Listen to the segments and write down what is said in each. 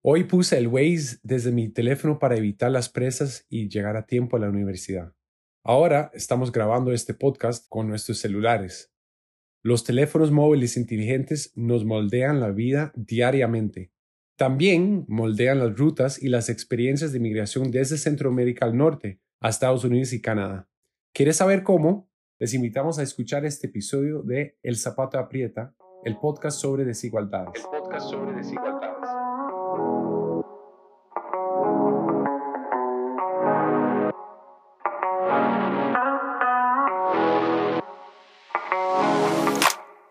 Hoy puse el Waze desde mi teléfono para evitar las presas y llegar a tiempo a la universidad. Ahora estamos grabando este podcast con nuestros celulares. Los teléfonos móviles inteligentes nos moldean la vida diariamente. También moldean las rutas y las experiencias de migración desde Centroamérica al norte a Estados Unidos y Canadá. ¿Quieres saber cómo? Les invitamos a escuchar este episodio de El Zapato Aprieta, el podcast sobre desigualdades. El podcast sobre desigualdades.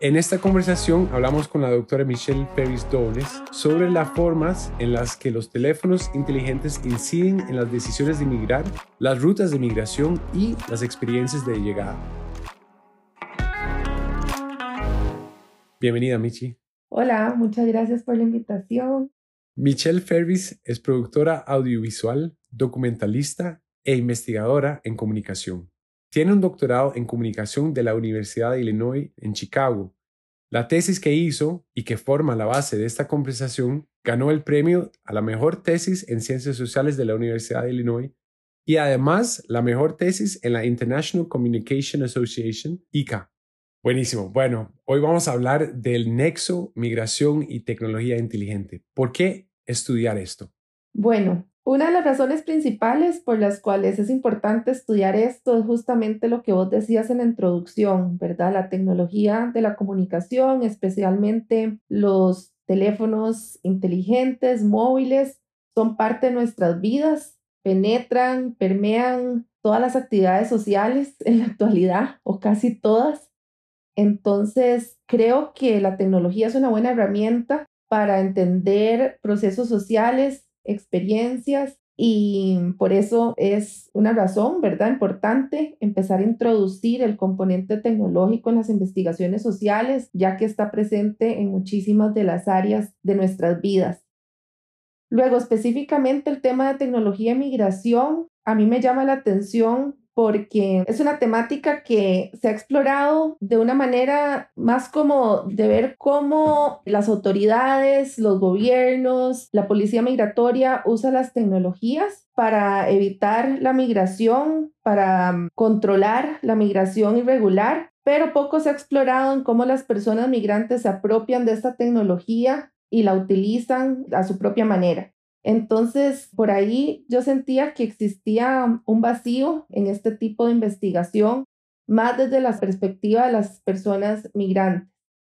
En esta conversación hablamos con la doctora Michelle Ferris Dones sobre las formas en las que los teléfonos inteligentes inciden en las decisiones de migrar, las rutas de migración y las experiencias de llegada. Bienvenida, Michi. Hola, muchas gracias por la invitación. Michelle Ferris es productora audiovisual, documentalista e investigadora en comunicación. Tiene un doctorado en comunicación de la Universidad de Illinois en Chicago. La tesis que hizo y que forma la base de esta conversación ganó el premio a la mejor tesis en ciencias sociales de la Universidad de Illinois y además la mejor tesis en la International Communication Association, ICA. Buenísimo. Bueno, hoy vamos a hablar del nexo migración y tecnología inteligente. ¿Por qué estudiar esto? Bueno, una de las razones principales por las cuales es importante estudiar esto es justamente lo que vos decías en la introducción, ¿verdad? La tecnología de la comunicación, especialmente los teléfonos inteligentes, móviles, son parte de nuestras vidas, penetran, permean todas las actividades sociales en la actualidad o casi todas. Entonces, creo que la tecnología es una buena herramienta para entender procesos sociales experiencias y por eso es una razón, ¿verdad? Importante empezar a introducir el componente tecnológico en las investigaciones sociales, ya que está presente en muchísimas de las áreas de nuestras vidas. Luego, específicamente el tema de tecnología y migración, a mí me llama la atención porque es una temática que se ha explorado de una manera más como de ver cómo las autoridades, los gobiernos, la policía migratoria usa las tecnologías para evitar la migración, para mm, controlar la migración irregular, pero poco se ha explorado en cómo las personas migrantes se apropian de esta tecnología y la utilizan a su propia manera. Entonces, por ahí yo sentía que existía un vacío en este tipo de investigación, más desde la perspectiva de las personas migrantes.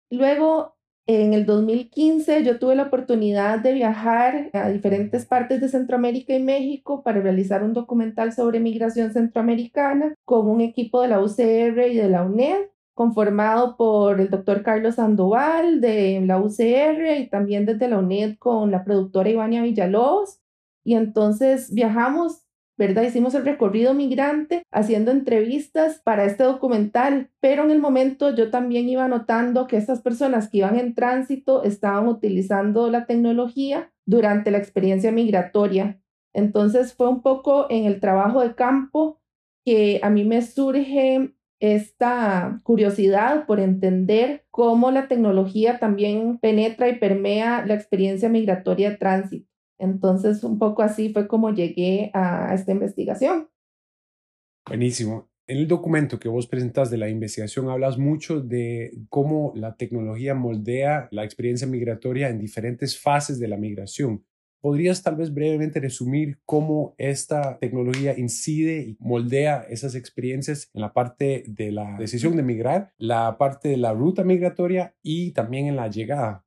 Luego, en el 2015, yo tuve la oportunidad de viajar a diferentes partes de Centroamérica y México para realizar un documental sobre migración centroamericana con un equipo de la UCR y de la UNED conformado por el doctor Carlos Sandoval de la UCR y también desde la UNED con la productora Ivania Villalobos. Y entonces viajamos, ¿verdad? Hicimos el recorrido migrante haciendo entrevistas para este documental, pero en el momento yo también iba notando que estas personas que iban en tránsito estaban utilizando la tecnología durante la experiencia migratoria. Entonces fue un poco en el trabajo de campo que a mí me surge esta curiosidad por entender cómo la tecnología también penetra y permea la experiencia migratoria de tránsito. Entonces, un poco así fue como llegué a esta investigación. Buenísimo. En el documento que vos presentas de la investigación hablas mucho de cómo la tecnología moldea la experiencia migratoria en diferentes fases de la migración. ¿Podrías tal vez brevemente resumir cómo esta tecnología incide y moldea esas experiencias en la parte de la decisión de migrar, la parte de la ruta migratoria y también en la llegada?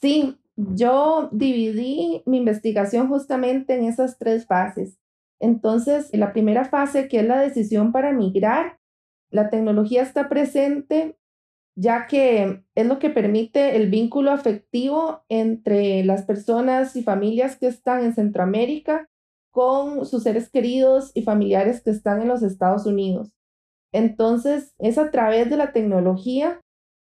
Sí, yo dividí mi investigación justamente en esas tres fases. Entonces, en la primera fase, que es la decisión para migrar, la tecnología está presente ya que es lo que permite el vínculo afectivo entre las personas y familias que están en Centroamérica con sus seres queridos y familiares que están en los Estados Unidos. Entonces, es a través de la tecnología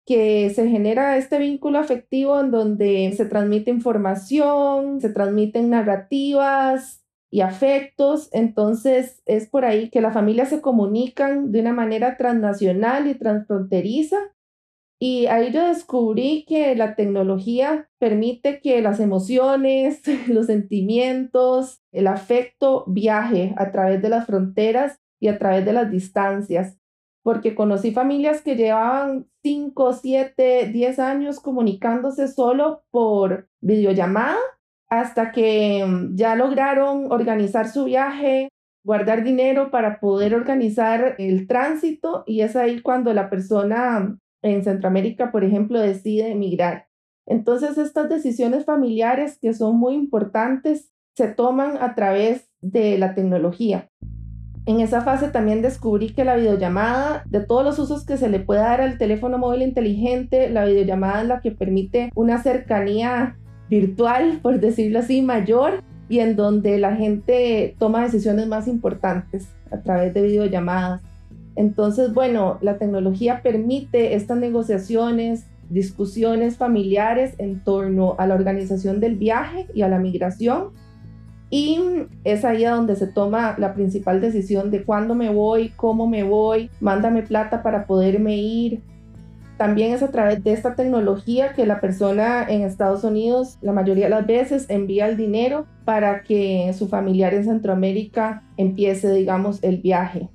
que se genera este vínculo afectivo en donde se transmite información, se transmiten narrativas y afectos. Entonces, es por ahí que las familias se comunican de una manera transnacional y transfronteriza Y ahí yo descubrí que la tecnología permite que las emociones, los sentimientos, el afecto viaje a través de las fronteras y a través de las distancias. Porque conocí familias que llevaban 5, 7, 10 años comunicándose solo por videollamada hasta que mm, ya lograron organizar su viaje, guardar dinero para poder organizar el tránsito y es ahí cuando la persona en Centroamérica, por ejemplo, decide emigrar. Entonces, estas decisiones familiares que son muy importantes se toman a través de la tecnología. En esa fase también descubrí que la videollamada, de todos los usos que se le puede dar al teléfono móvil inteligente, la videollamada es la que permite una cercanía virtual, por decirlo así, mayor y en donde la gente toma decisiones más importantes a través de videollamadas. Entonces, bueno, la tecnología permite estas negociaciones, discusiones familiares en torno a la organización del viaje y a la migración. Y es ahí donde se toma la principal decisión de cuándo me voy, cómo me voy, mándame plata para poderme ir, también es a través de esta tecnología que la persona en Estados Unidos la mayoría de las veces envía el dinero para que su familiar en Centroamérica empiece, digamos, el viaje.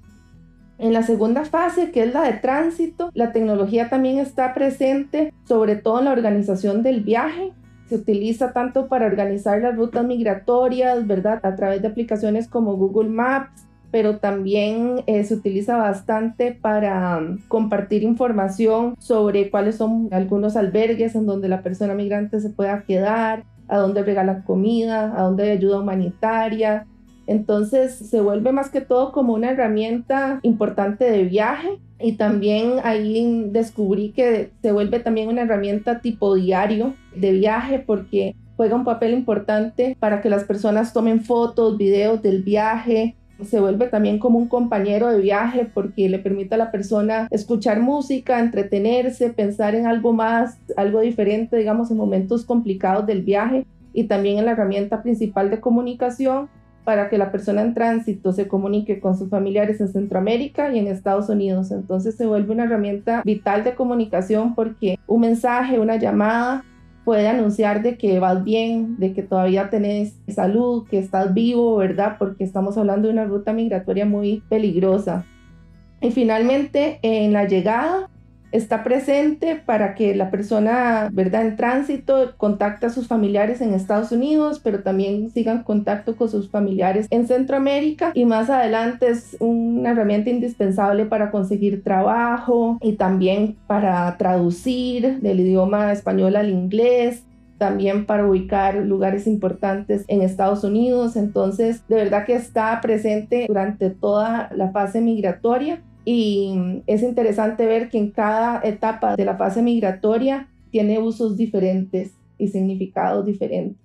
En la segunda fase, que es la de tránsito, la tecnología también está presente, sobre todo en la organización del viaje. Se utiliza tanto para organizar las rutas migratorias, ¿verdad? A través de aplicaciones como Google Maps, pero también eh, se utiliza bastante para um, compartir información sobre cuáles son algunos albergues en donde la persona migrante se pueda quedar, a dónde regalan comida, a dónde hay ayuda humanitaria. Entonces se vuelve más que todo como una herramienta importante de viaje y también ahí descubrí que se vuelve también una herramienta tipo diario de viaje porque juega un papel importante para que las personas tomen fotos, videos del viaje, se vuelve también como un compañero de viaje porque le permite a la persona escuchar música, entretenerse, pensar en algo más, algo diferente, digamos, en momentos complicados del viaje y también en la herramienta principal de comunicación para que la persona en tránsito se comunique con sus familiares en Centroamérica y en Estados Unidos. Entonces se vuelve una herramienta vital de comunicación porque un mensaje, una llamada puede anunciar de que vas bien, de que todavía tenés salud, que estás vivo, ¿verdad? Porque estamos hablando de una ruta migratoria muy peligrosa. Y finalmente, en la llegada, está presente para que la persona, ¿verdad?, en tránsito contacte a sus familiares en Estados Unidos, pero también sigan contacto con sus familiares en Centroamérica y más adelante es una herramienta indispensable para conseguir trabajo y también para traducir del idioma español al inglés también para ubicar lugares importantes en Estados Unidos. Entonces, de verdad que está presente durante toda la fase migratoria y es interesante ver que en cada etapa de la fase migratoria tiene usos diferentes y significados diferentes.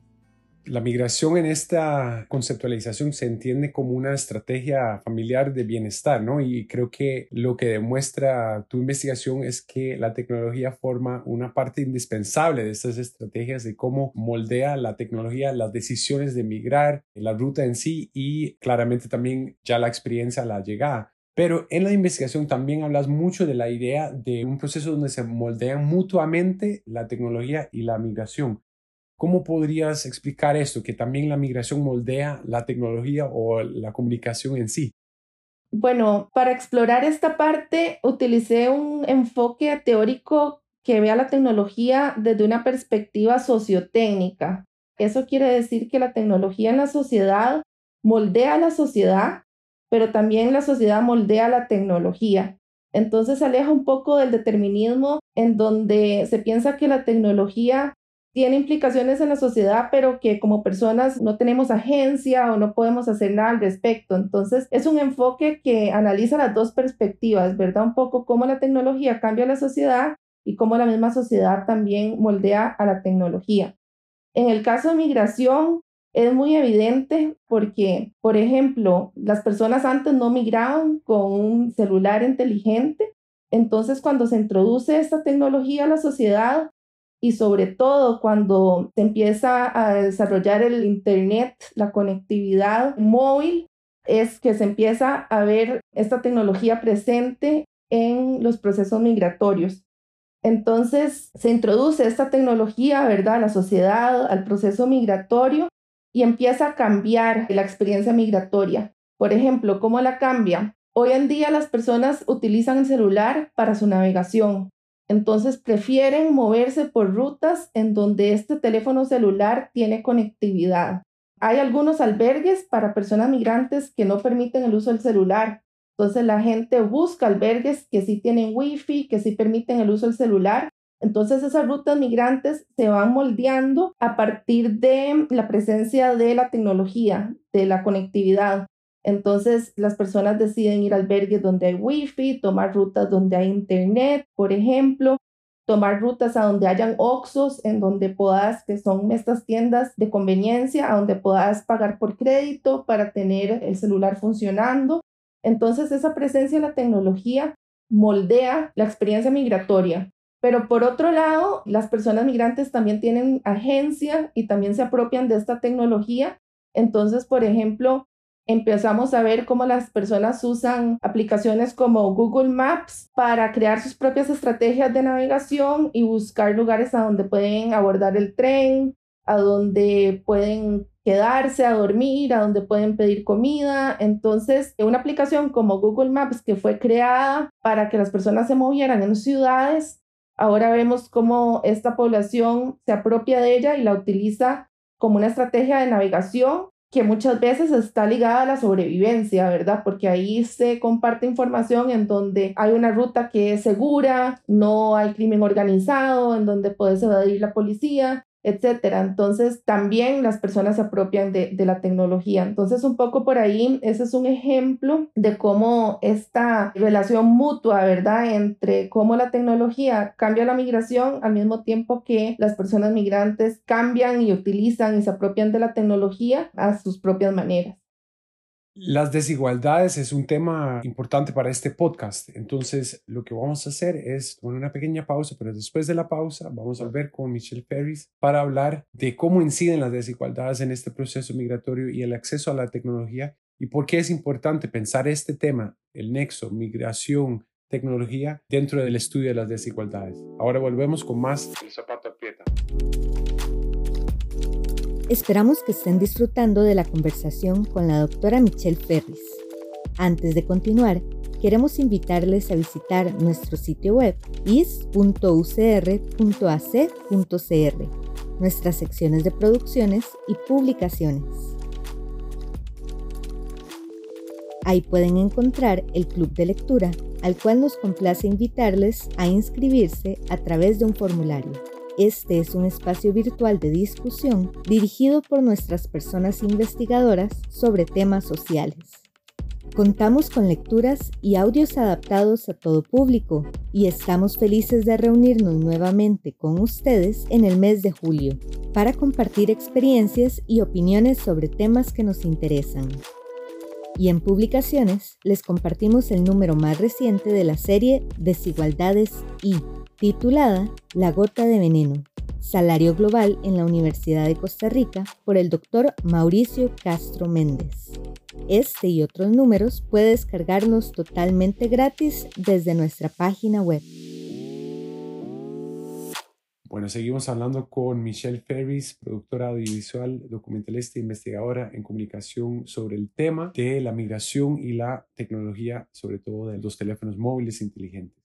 La migración en esta conceptualización se entiende como una estrategia familiar de bienestar, ¿no? Y creo que lo que demuestra tu investigación es que la tecnología forma una parte indispensable de estas estrategias de cómo moldea la tecnología las decisiones de migrar, la ruta en sí y claramente también ya la experiencia, la llegada. Pero en la investigación también hablas mucho de la idea de un proceso donde se moldean mutuamente la tecnología y la migración. ¿Cómo podrías explicar esto, que también la migración moldea la tecnología o la comunicación en sí? Bueno, para explorar esta parte utilicé un enfoque teórico que vea la tecnología desde una perspectiva sociotécnica. Eso quiere decir que la tecnología en la sociedad moldea la sociedad pero también la sociedad moldea la tecnología. Entonces se aleja un poco del determinismo en donde se piensa que la tecnología tiene implicaciones en la sociedad, pero que como personas no tenemos agencia o no podemos hacer nada al respecto. Entonces, es un enfoque que analiza las dos perspectivas, ¿verdad? Un poco cómo la tecnología cambia la sociedad y cómo la misma sociedad también moldea a la tecnología. En el caso de migración, es muy evidente porque, por ejemplo, las personas antes no migraban con un celular inteligente. Entonces, cuando se introduce esta tecnología a la sociedad y sobre todo cuando se empieza a desarrollar el Internet, la conectividad móvil, es que se empieza a ver esta tecnología presente en los procesos migratorios. Entonces se introduce esta tecnología, ¿verdad?, a la sociedad, al proceso migratorio y empieza a cambiar la experiencia migratoria. Por ejemplo, ¿cómo la cambia? Hoy en día las personas utilizan el celular para su navegación. Entonces prefieren moverse por rutas en donde este teléfono celular tiene conectividad. Hay algunos albergues para personas migrantes que no permiten el uso del celular. Entonces la gente busca albergues que sí tienen wifi, que sí permiten el uso del celular. Entonces esas rutas migrantes se van moldeando a partir de la presencia de la tecnología, de la conectividad. Entonces las personas deciden ir a albergues donde hay wifi, tomar rutas donde hay internet, por ejemplo, tomar rutas a donde hayan Oxos, en donde puedas, que son estas tiendas de conveniencia, a donde puedas pagar por crédito para tener el celular funcionando. Entonces esa presencia de la tecnología moldea la experiencia migratoria. Pero por otro lado, las personas migrantes también tienen agencia y también se apropian de esta tecnología. Entonces, por ejemplo, empezamos a ver cómo las personas usan aplicaciones como Google Maps para crear sus propias estrategias de navegación y buscar lugares a donde pueden abordar el tren, a donde pueden quedarse a dormir, a donde pueden pedir comida. Entonces, una aplicación como Google Maps que fue creada para que las personas se movieran en ciudades, ahora vemos cómo esta población se apropia de ella y la utiliza como una estrategia de navegación que muchas veces está ligada a la sobrevivencia, ¿verdad? Porque ahí se comparte información en donde hay una ruta que es segura, no hay crimen organizado, en donde puedes evadir la policía, etcétera. Entonces, también las personas se apropian de, de, la tecnología. Entonces, un poco por ahí, ese es un ejemplo de cómo esta relación mutua, ¿verdad?, entre cómo la tecnología cambia la migración al mismo tiempo que las personas migrantes cambian y utilizan y se apropian de la tecnología a sus propias maneras. Las desigualdades es un tema importante para este podcast, entonces lo que vamos a hacer es tomar una pequeña pausa, pero después de la pausa vamos a ver con Michelle Ferris para hablar de cómo inciden las desigualdades en este proceso migratorio y el acceso a la tecnología y por qué es importante pensar este tema, el nexo, migración, tecnología, dentro del estudio de las desigualdades. Ahora volvemos con más El zapato aprieta. Esperamos que estén disfrutando de la conversación con la doctora Michelle Ferris. Antes de continuar, queremos invitarles a visitar nuestro sitio web is.ucr.ac.cr, nuestras secciones de producciones y publicaciones. Ahí pueden encontrar el club de lectura, al cual nos complace invitarles a inscribirse a través de un formulario. Este es un espacio virtual de discusión dirigido por nuestras personas investigadoras sobre temas sociales. Contamos con lecturas y audios adaptados a todo público y estamos felices de reunirnos nuevamente con ustedes en el mes de julio para compartir experiencias y opiniones sobre temas que nos interesan. Y en publicaciones les compartimos el número más reciente de la serie Desigualdades y titulada La gota de veneno, Salario Global en la Universidad de Costa Rica por el doctor Mauricio Castro Méndez. Este y otros números puede descargarlos totalmente gratis desde nuestra página web. Bueno, seguimos hablando con Michelle Ferris, productora audiovisual, documentalista e investigadora en comunicación sobre el tema de la migración y la tecnología, sobre todo de los teléfonos móviles inteligentes.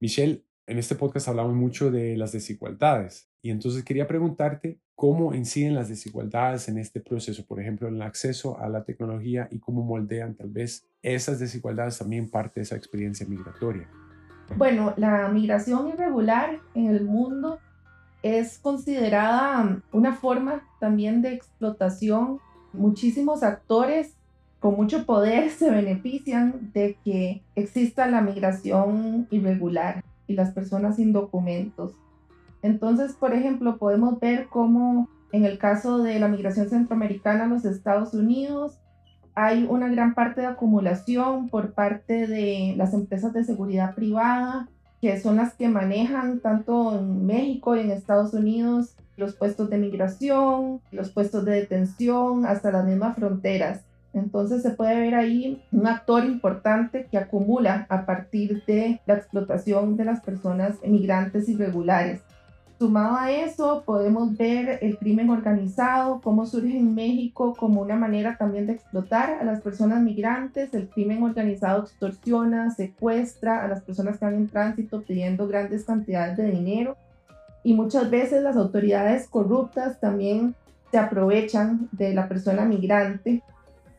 Michelle, en este podcast hablamos mucho de las desigualdades y entonces quería preguntarte cómo inciden las desigualdades en este proceso, por ejemplo, en el acceso a la tecnología y cómo moldean tal vez esas desigualdades también parte de esa experiencia migratoria. Bueno, la migración irregular en el mundo es considerada una forma también de explotación. Muchísimos actores con mucho poder se benefician de que exista la migración irregular y las personas sin documentos. Entonces, por ejemplo, podemos ver cómo en el caso de la migración centroamericana a los Estados Unidos, hay una gran parte de acumulación por parte de las empresas de seguridad privada, que son las que manejan tanto en México y en Estados Unidos los puestos de migración, los puestos de detención, hasta las mismas fronteras. Entonces se puede ver ahí un actor importante que acumula a partir de la explotación de las personas migrantes irregulares. Sumado a eso, podemos ver el crimen organizado, cómo surge en México como una manera también de explotar a las personas migrantes. El crimen organizado extorsiona, secuestra a las personas que van en tránsito pidiendo grandes cantidades de dinero. Y muchas veces las autoridades corruptas también se aprovechan de la persona migrante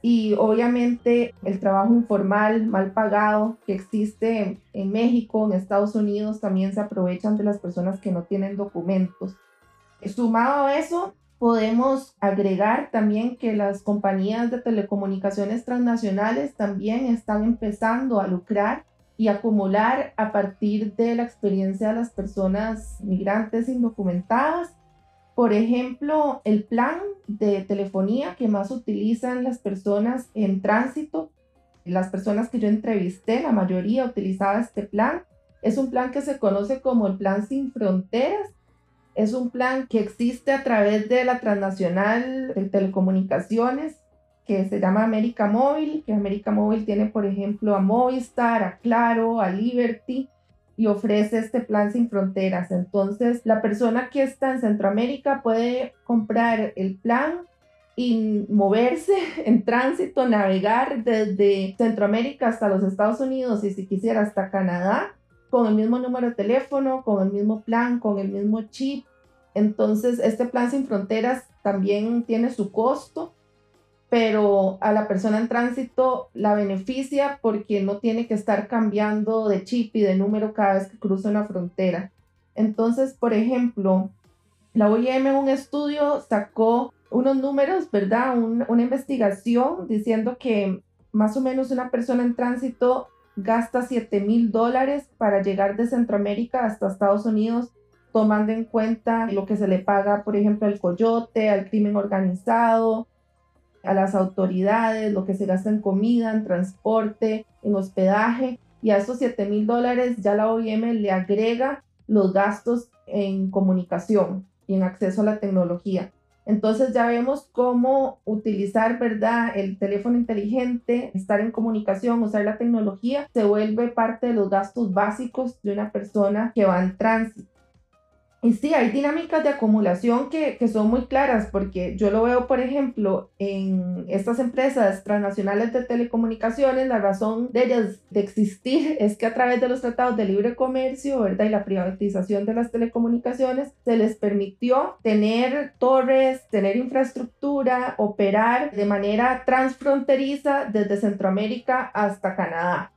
y obviamente el trabajo informal mal pagado que existe en México, en Estados Unidos, también se aprovechan de las personas que no tienen documentos. Sumado a eso, podemos agregar también que las compañías de telecomunicaciones transnacionales también están empezando a lucrar y acumular a partir de la experiencia de las personas migrantes indocumentadas por ejemplo, el plan de telefonía que más utilizan las personas en tránsito, las personas que yo entrevisté, la mayoría utilizaba este plan. Es un plan que se conoce como el plan sin fronteras. Es un plan que existe a través de la transnacional de telecomunicaciones que se llama América Móvil, que América Móvil tiene, por ejemplo, a Movistar, a Claro, a Liberty, y ofrece este plan sin fronteras. Entonces, la persona que está en Centroamérica puede comprar el plan y moverse en tránsito, navegar desde Centroamérica hasta los Estados Unidos y si quisiera hasta Canadá con el mismo número de teléfono, con el mismo plan, con el mismo chip. Entonces, este plan sin fronteras también tiene su costo pero a la persona en tránsito la beneficia porque no tiene que estar cambiando de chip y de número cada vez que cruza una frontera. Entonces, por ejemplo, la OIM en un estudio sacó unos números, ¿verdad? una investigación diciendo que más o menos una persona en tránsito gasta 7 mil dólares para llegar de Centroamérica hasta Estados Unidos, tomando en cuenta lo que se le paga, por ejemplo, al coyote, al crimen organizado, a las autoridades, lo que se gasta en comida, en transporte, en hospedaje, y a esos 7 mil dólares ya la OIM le agrega los gastos en comunicación y en acceso a la tecnología. Entonces ya vemos cómo utilizar, ¿verdad? El teléfono inteligente, estar en comunicación, usar la tecnología, se vuelve parte de los gastos básicos de una persona que va en tránsito. Y sí, hay dinámicas de acumulación que, que, son muy claras, porque yo lo veo, por ejemplo, en estas empresas transnacionales de telecomunicaciones, la razón de ellas de existir es que a través de los tratados de libre comercio, ¿verdad? Y la privatización de las telecomunicaciones, se les permitió tener torres, tener infraestructura, operar de manera transfronteriza desde Centroamérica hasta Canadá.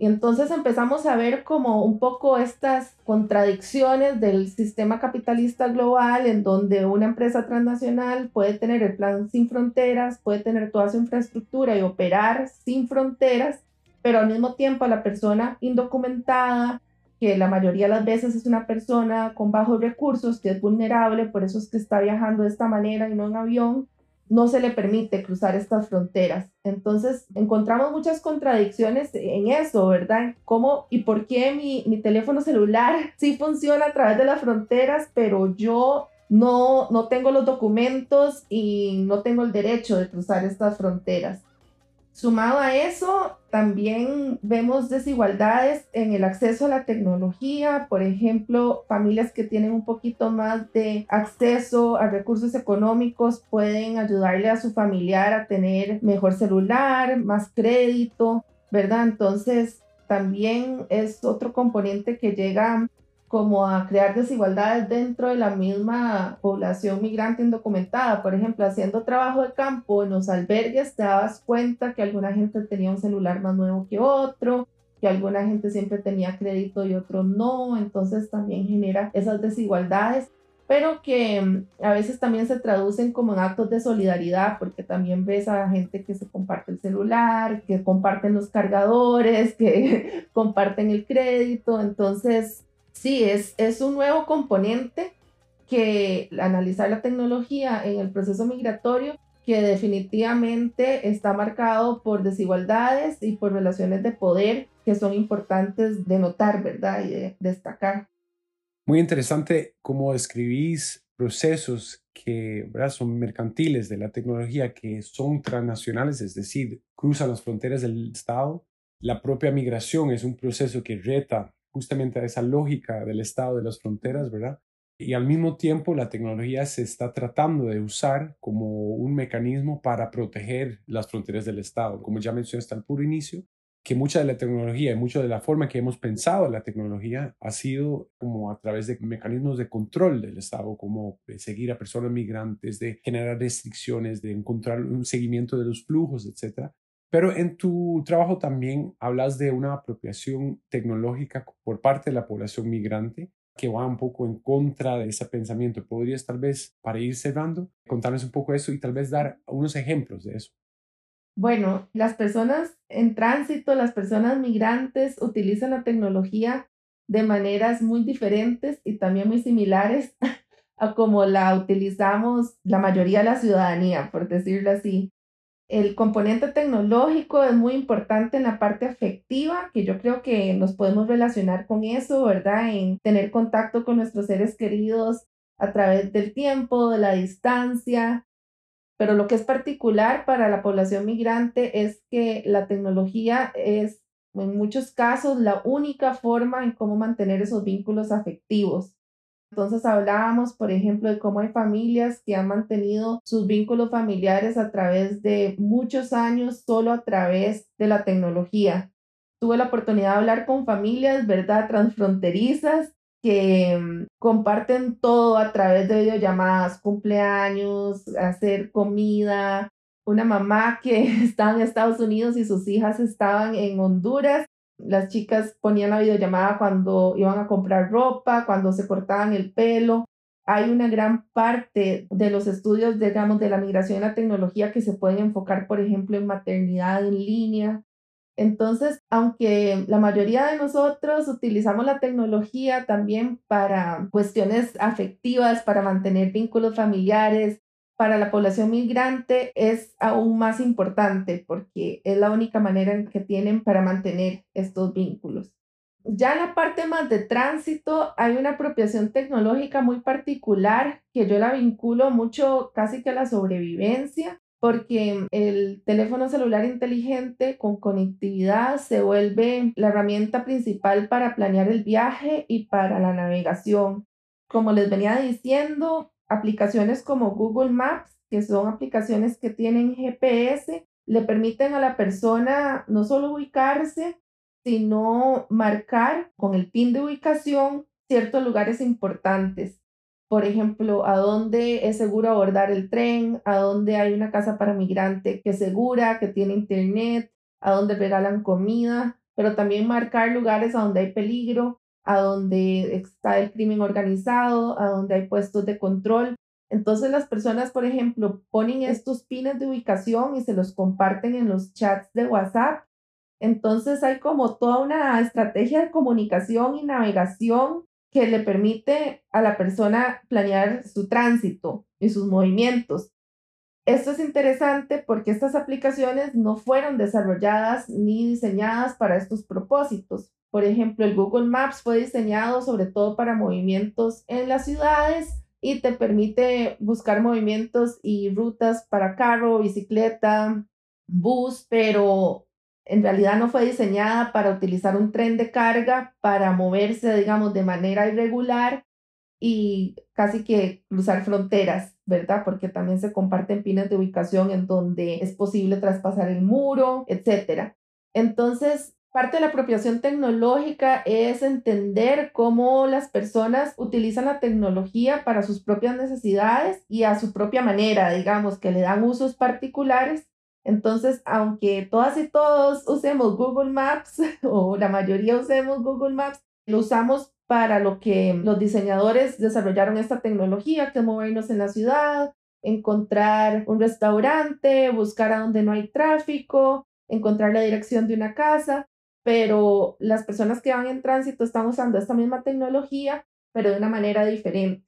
Y entonces empezamos a ver como un poco estas contradicciones del sistema capitalista global en donde una empresa transnacional puede tener el plan sin fronteras, puede tener toda su infraestructura y operar sin fronteras, pero al mismo tiempo la persona indocumentada, que la mayoría de las veces es una persona con bajos recursos, que es vulnerable, por eso es que está viajando de esta manera y no en avión, no se le permite cruzar estas fronteras. Entonces, encontramos muchas contradicciones en eso, ¿verdad? ¿Cómo y por qué mi, teléfono celular sí funciona a través de las fronteras, pero yo no, no tengo los documentos y no tengo el derecho de cruzar estas fronteras? Sumado a eso, también vemos desigualdades en el acceso a la tecnología, por ejemplo, familias que tienen un poquito más de acceso a recursos económicos pueden ayudarle a su familiar a tener mejor celular, más crédito, ¿verdad? Entonces, también es otro componente que llega como a crear desigualdades dentro de la misma población migrante indocumentada. Por ejemplo, haciendo trabajo de campo en los albergues, te dabas cuenta que alguna gente tenía un celular más nuevo que otro, que alguna gente siempre tenía crédito y otro no, entonces también genera esas desigualdades pero que mm, a veces también se traducen como en actos de solidaridad, porque también ves a gente que se comparte el celular, que comparten los cargadores, que comparten el crédito, entonces sí, es, es un nuevo componente que analizar la tecnología en el proceso migratorio que definitivamente está marcado por desigualdades y por relaciones de poder que son importantes de notar, ¿verdad? Y de destacar. Muy interesante cómo describís procesos que son mercantiles de la tecnología, que son transnacionales, es decir, cruzan las fronteras del Estado. La propia migración es un proceso que reta justamente a esa lógica del Estado de las fronteras, ¿verdad? Y al mismo tiempo la tecnología se está tratando de usar como un mecanismo para proteger las fronteras del Estado. Como ya mencioné hasta el puro inicio, que mucha de la tecnología y mucha de la forma que hemos pensado la tecnología ha sido como a través de mecanismos de control del Estado, como seguir a personas migrantes, de generar restricciones, de encontrar un seguimiento de los flujos, etc. Pero en tu trabajo también hablas de una apropiación tecnológica por parte de la población migrante que va un poco en contra de ese pensamiento. ¿Podrías tal vez, para ir cerrando, contarnos un poco eso y tal vez dar unos ejemplos de eso? Bueno, las personas en tránsito, las personas migrantes utilizan la tecnología de maneras muy diferentes y también muy similares a como la utilizamos la mayoría de la ciudadanía, por decirlo así. El componente tecnológico es muy importante en la parte afectiva, que yo creo que nos podemos relacionar con eso, ¿verdad? En tener contacto con nuestros seres queridos a través del tiempo, de la distancia, pero lo que es particular para la población migrante es que la tecnología es en muchos casos la única forma en cómo mantener esos vínculos afectivos. Entonces hablábamos, por ejemplo, de cómo hay familias que han mantenido sus vínculos familiares a través de muchos años solo a través de la tecnología. Tuve la oportunidad de hablar con familias, ¿verdad?, transfronterizas que mm, comparten todo a través de videollamadas, cumpleaños, hacer comida. Una mamá que estaba en Estados Unidos y sus hijas estaban en Honduras. Las chicas ponían la videollamada cuando iban a comprar ropa, cuando se cortaban el pelo. Hay una gran parte de los estudios, digamos, de la migración y la tecnología que se pueden enfocar, por ejemplo, en maternidad en línea, entonces, aunque la mayoría de nosotros utilizamos la tecnología también para cuestiones afectivas, para mantener vínculos familiares, para la población migrante es aún más importante porque es la única manera que tienen para mantener estos vínculos. Ya en la parte más de tránsito hay una apropiación tecnológica muy particular que yo la vinculo mucho casi que a la sobrevivencia porque el teléfono celular inteligente con conectividad se vuelve la herramienta principal para planear el viaje y para la navegación. Como les venía diciendo, aplicaciones como Google Maps, que son aplicaciones que tienen GPS, le permiten a la persona no solo ubicarse, sino marcar con el pin de ubicación ciertos lugares importantes. Por ejemplo, a dónde es seguro abordar el tren, a dónde hay una casa para migrante que es segura, que tiene internet, a dónde regalan comida, pero también marcar lugares a donde hay peligro, a donde está el crimen organizado, a donde hay puestos de control. Entonces las personas, por ejemplo, ponen estos pines de ubicación y se los comparten en los chats de WhatsApp. Entonces hay como toda una estrategia de comunicación y navegación que le permite a la persona planear su tránsito y sus movimientos. Esto es interesante porque estas aplicaciones no fueron desarrolladas ni diseñadas para estos propósitos. Por ejemplo, el Google Maps fue diseñado sobre todo para movimientos en las ciudades y te permite buscar movimientos y rutas para carro, bicicleta, bus, pero en realidad no fue diseñada para utilizar un tren de carga para moverse, digamos, de manera irregular y casi que cruzar fronteras, ¿verdad? Porque también se comparten pines de ubicación en donde es posible traspasar el muro, etc. Entonces, parte de la apropiación tecnológica es entender cómo las personas utilizan la tecnología para sus propias necesidades y a su propia manera, digamos, que le dan usos particulares. Entonces, aunque todas y todos usemos Google Maps o la mayoría usemos Google Maps, lo usamos para lo que los diseñadores desarrollaron esta tecnología, que es movernos en la ciudad, encontrar un restaurante, buscar a donde no hay tráfico, encontrar la dirección de una casa, pero las personas que van en tránsito están usando esta misma tecnología, pero de una manera diferente.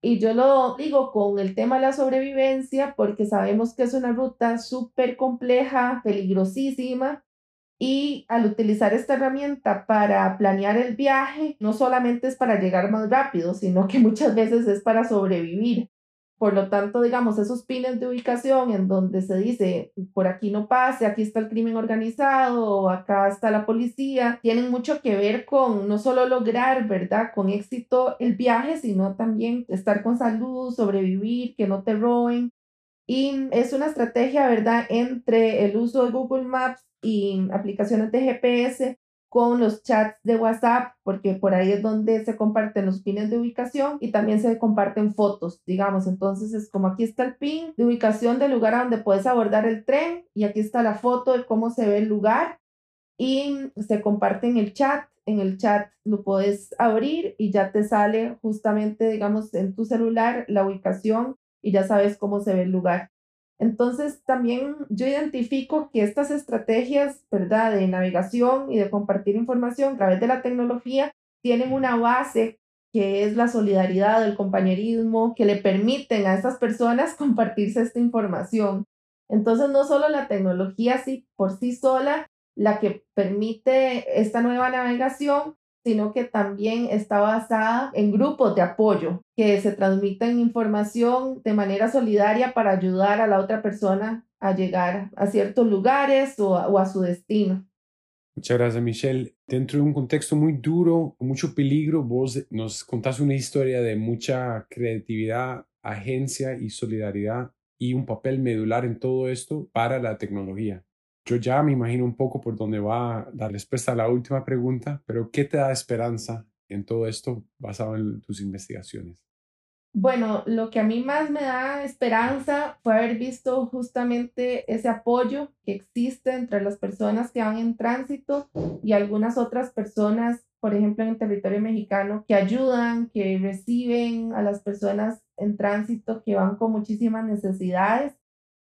Y yo lo digo con el tema de la sobrevivencia porque sabemos que es una ruta súper compleja, peligrosísima Y al utilizar esta herramienta para planear el viaje, no solamente es para llegar más rápido, sino que muchas veces es para sobrevivir. Por lo tanto, digamos, esos pines de ubicación en donde se dice, por aquí no pase, aquí está el crimen organizado, acá está la policía, tienen mucho que ver con no solo lograr, ¿verdad?, con éxito el viaje, sino también estar con salud, sobrevivir, que no te roben. Y es una estrategia, ¿verdad?, entre el uso de Google Maps y aplicaciones de GPS con los chats de WhatsApp, porque por ahí es donde se comparten los pines de ubicación y también se comparten fotos, digamos. Entonces es como aquí está el pin de ubicación del lugar a donde puedes abordar el tren y aquí está la foto de cómo se ve el lugar y se comparte en el chat. En el chat lo puedes abrir y ya te sale justamente, digamos, en tu celular la ubicación y ya sabes cómo se ve el lugar. Entonces, también yo identifico que estas estrategias, ¿verdad?, de navegación y de compartir información a través de la tecnología tienen una base que es la solidaridad, el compañerismo, que le permiten a estas personas compartirse esta información. Entonces, no solo la tecnología así por sí sola, la que permite esta nueva navegación, sino que también está basada en grupos de apoyo que se transmiten información de manera solidaria para ayudar a la otra persona a llegar a ciertos lugares o a, su destino. Muchas gracias, Michelle. Dentro de un contexto muy duro, con mucho peligro, vos nos contás una historia de mucha creatividad, agencia y solidaridad y un papel medular en todo esto para la tecnología. Yo ya me imagino un poco por dónde va la respuesta a la última pregunta, pero ¿qué te da esperanza en todo esto basado en tus investigaciones? Bueno, lo que a mí más me da esperanza fue haber visto justamente ese apoyo que existe entre las personas que van en tránsito y algunas otras personas, por ejemplo, en el territorio mexicano, que ayudan, que reciben a las personas en tránsito que van con muchísimas necesidades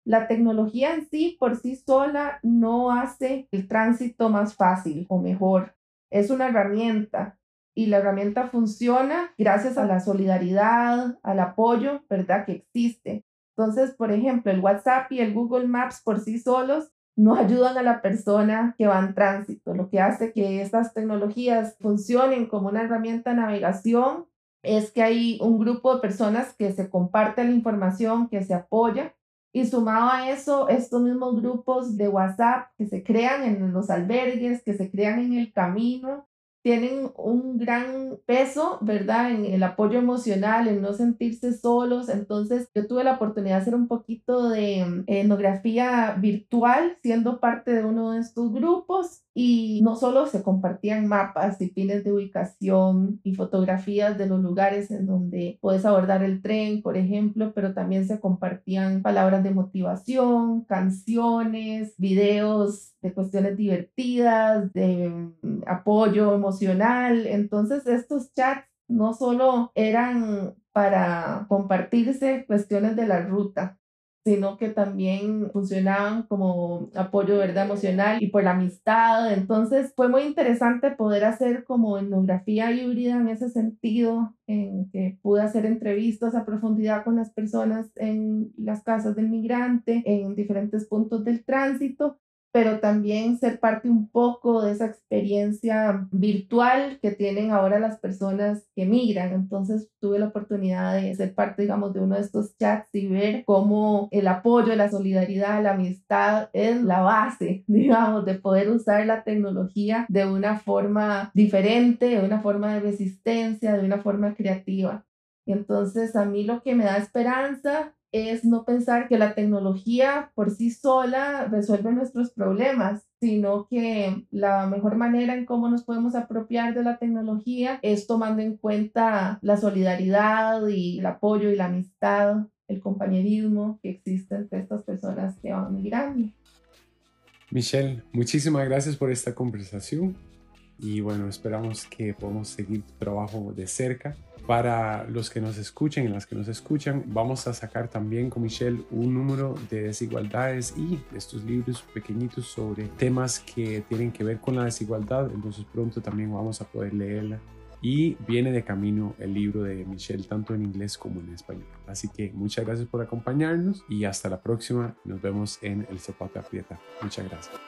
la tecnología en sí por sí sola no hace el tránsito más fácil o mejor. Es una herramienta y la herramienta funciona gracias a la solidaridad, al apoyo, ¿verdad? Que existe. Entonces, por ejemplo, el WhatsApp y el Google Maps por sí solos no ayudan a la persona que va en tránsito. Lo que hace que estas tecnologías funcionen como una herramienta de navegación es que hay un grupo de personas que se comparte la información, que se apoya y sumado a eso, estos mismos grupos de WhatsApp que se crean en los albergues, que se crean en el camino, tienen un gran peso, ¿verdad? En el apoyo emocional, en no sentirse solos. Entonces, yo tuve la oportunidad de hacer un poquito de mm, etnografía virtual, siendo parte de uno de estos grupos. Y no solo se compartían mapas y pines de ubicación y fotografías de los lugares en donde puedes abordar el tren, por ejemplo, pero también se compartían palabras de motivación, canciones, videos de cuestiones divertidas, de mm, apoyo emocional. Entonces, estos chats no solo eran para compartirse cuestiones de la ruta, sino que también funcionaban como apoyo verdad emocional y por la amistad. Entonces fue muy interesante poder hacer como etnografía híbrida en ese sentido, en que pude hacer entrevistas a profundidad con las personas en las casas del migrante, en diferentes puntos del tránsito pero también ser parte un poco de esa experiencia virtual que tienen ahora las personas que migran. Entonces tuve la oportunidad de ser parte, digamos, de uno de estos chats y ver cómo el apoyo, la solidaridad, la amistad es la base, digamos, de poder usar la tecnología de una forma diferente, de una forma de resistencia, de una forma creativa. Y entonces a mí lo que me da esperanza es no pensar que la tecnología por sí sola resuelve nuestros problemas, sino que la mejor manera en cómo nos podemos apropiar de la tecnología es tomando en cuenta la solidaridad y el apoyo y la amistad, el compañerismo que existe entre estas personas que van migrando. Michelle, muchísimas gracias por esta conversación y bueno, esperamos que podamos seguir tu trabajo de cerca para los que nos escuchen y las que nos escuchan, vamos a sacar también con Michelle un número de desigualdades y estos libros pequeñitos sobre temas que tienen que ver con la desigualdad. Entonces pronto también vamos a poder leerla. Y viene de camino el libro de Michelle, tanto en inglés como en español. Así que muchas gracias por acompañarnos y hasta la próxima. Nos vemos en El Zapato Aprieta. Muchas gracias.